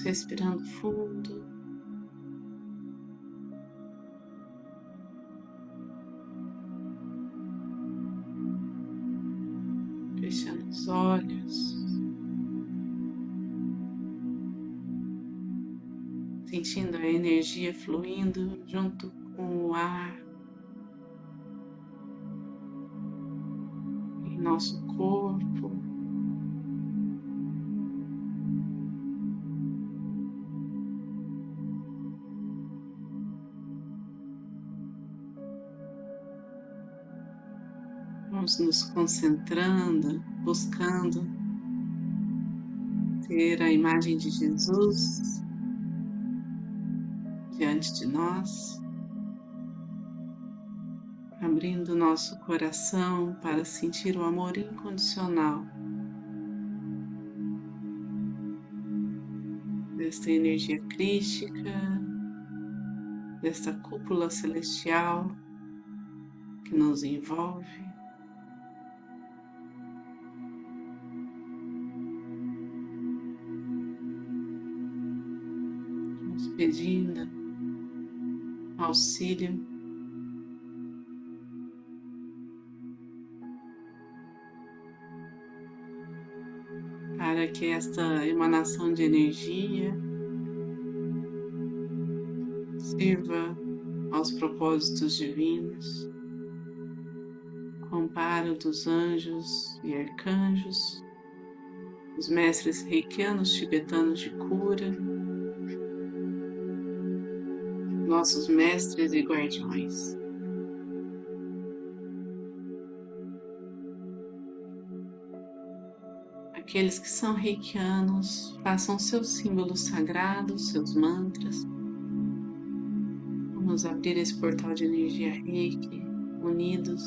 Respirando fundo. Fechando os olhos. Sentindo a energia fluindo junto com o ar em nosso corpo. Vamos nos concentrando, buscando ter a imagem de Jesus diante de nós, abrindo nosso coração para sentir o amor incondicional desta energia crística, desta cúpula celestial que nos envolve. Pedindo auxílio. Para que esta emanação de energia sirva aos propósitos divinos, comparo dos anjos e arcanjos, os mestres reikianos tibetanos de cura, nossos mestres e guardiões. Aqueles que são reikianos, façam seus símbolos sagrados, seus mantras. Vamos abrir esse portal de energia reiki, unidos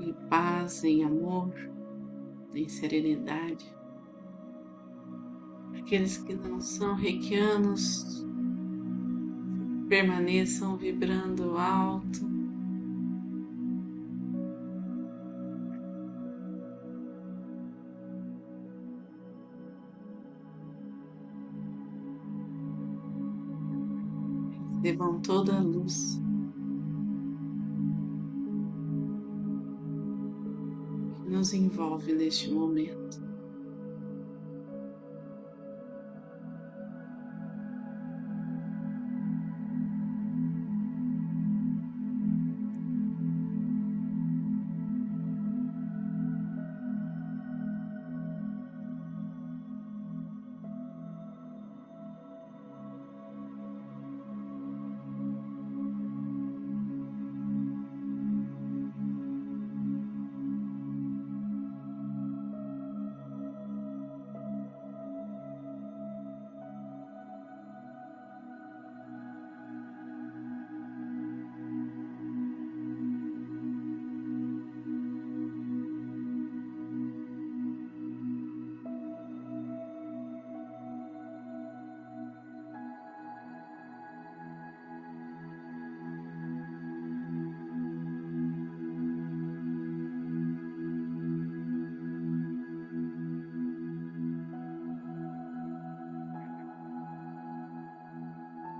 em paz, em amor, em serenidade. Aqueles que não são reikianos, permaneçam vibrando alto. Recebam toda a luz que nos envolve neste momento.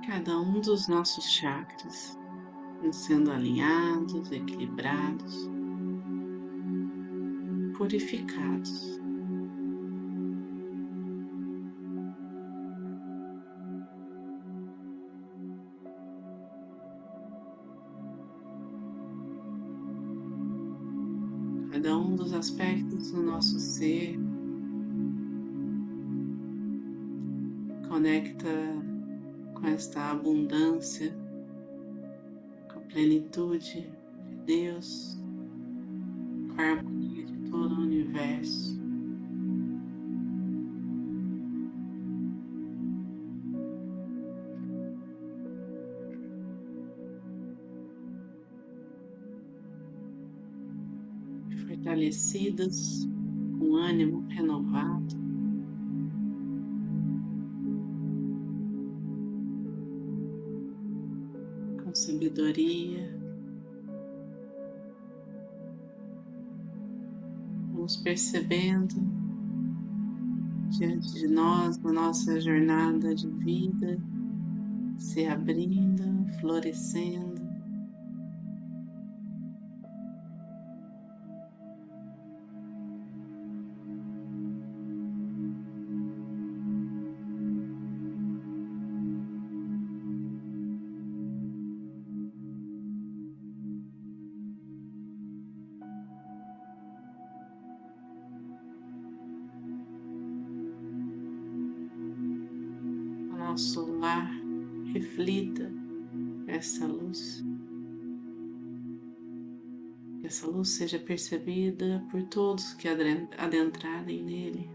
Cada um dos nossos chakras sendo alinhados, equilibrados, purificados. Cada um dos aspectos do nosso ser conecta com esta abundância, com a plenitude de Deus, com a harmonia de todo o universo. Fortalecidas, com ânimo renovado. Sabedoria. Vamos percebendo diante de nós, na nossa jornada de vida, se abrindo, florescendo. Nosso lar reflita essa luz. Que essa luz seja percebida por todos que adentrarem nele.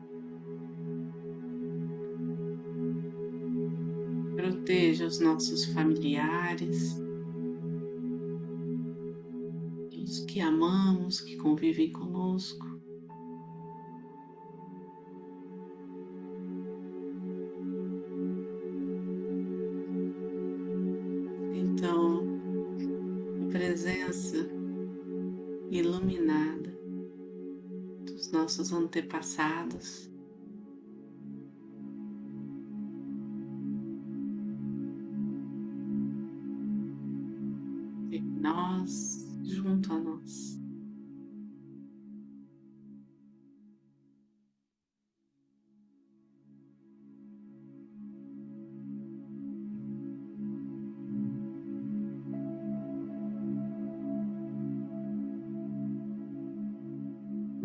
Proteja os nossos familiares, os que amamos, que convivem conosco. Iluminada dos nossos antepassados.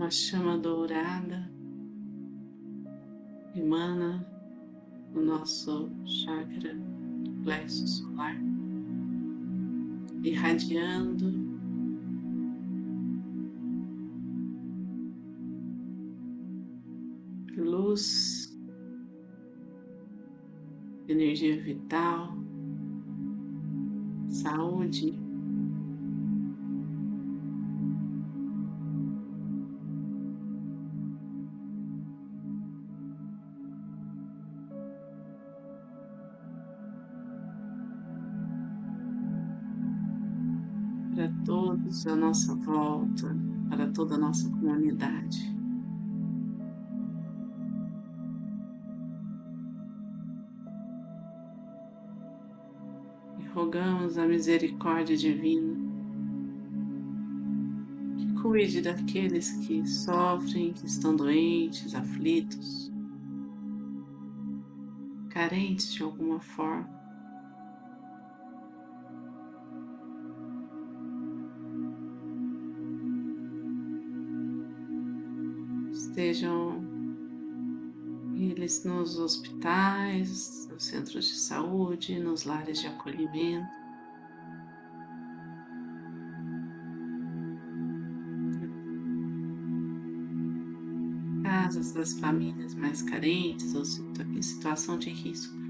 Uma chama dourada emana do nosso chakra plexo solar, irradiando luz, energia vital, saúde para todos à nossa volta, para toda a nossa comunidade. E rogamos a misericórdia divina que cuide daqueles que sofrem, que estão doentes, aflitos, carentes de alguma forma. Estejam eles nos hospitais, nos centros de saúde, nos lares de acolhimento. Casas das famílias mais carentes ou em situação de risco.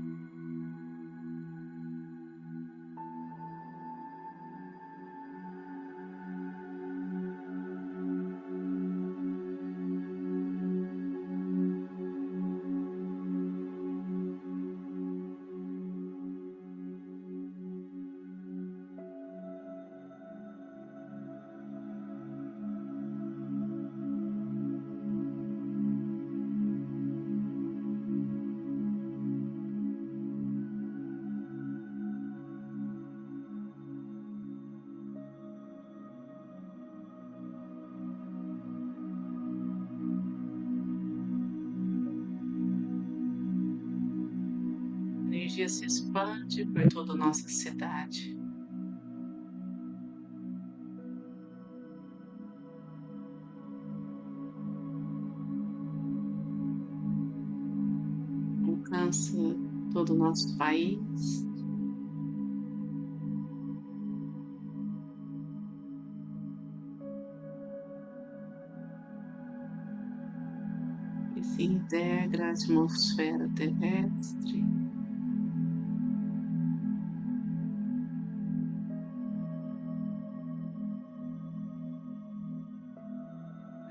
Energia se expande por toda a nossa cidade. Alcança todo o nosso país. Se integra a atmosfera terrestre.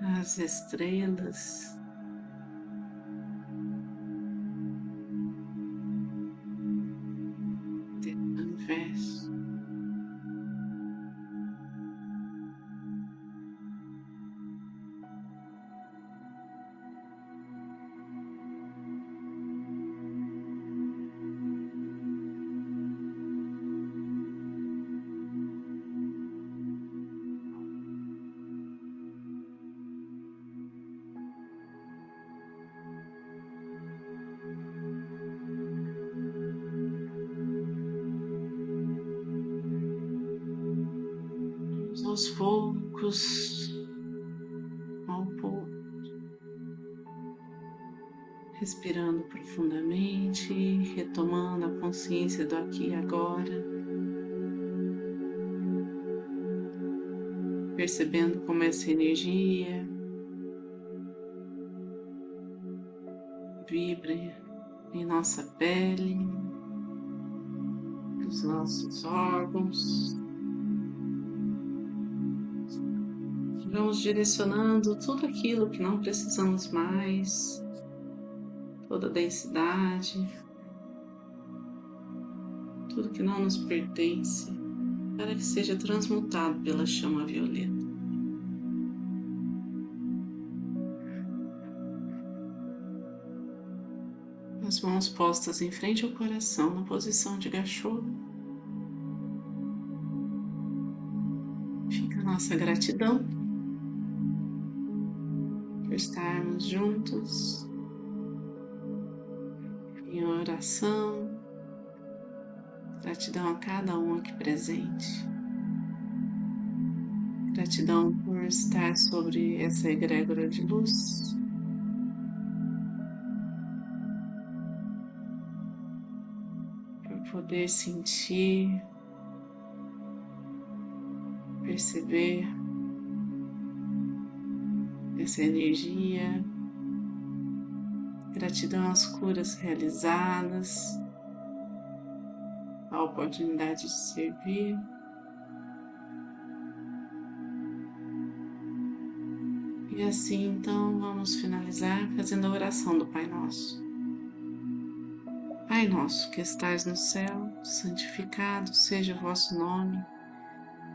As estrelas. Aos poucos, ao pouco, respirando profundamente, retomando a consciência do aqui e agora. Percebendo como essa energia vibra em nossa pele, nos nossos órgãos. Vamos direcionando tudo aquilo que não precisamos mais, toda a densidade, tudo que não nos pertence, para que seja transmutado pela chama violeta. As mãos postas em frente ao coração, na posição de gachorro. Fica a nossa gratidão por estarmos juntos em oração. Gratidão a cada um aqui presente. Gratidão por estar sobre essa egrégora de luz. poder sentir, perceber essa energia. Gratidão às curas realizadas, a oportunidade de servir. E assim então vamos finalizar fazendo a oração do Pai Nosso. Pai nosso que estais no céu, santificado seja o vosso nome.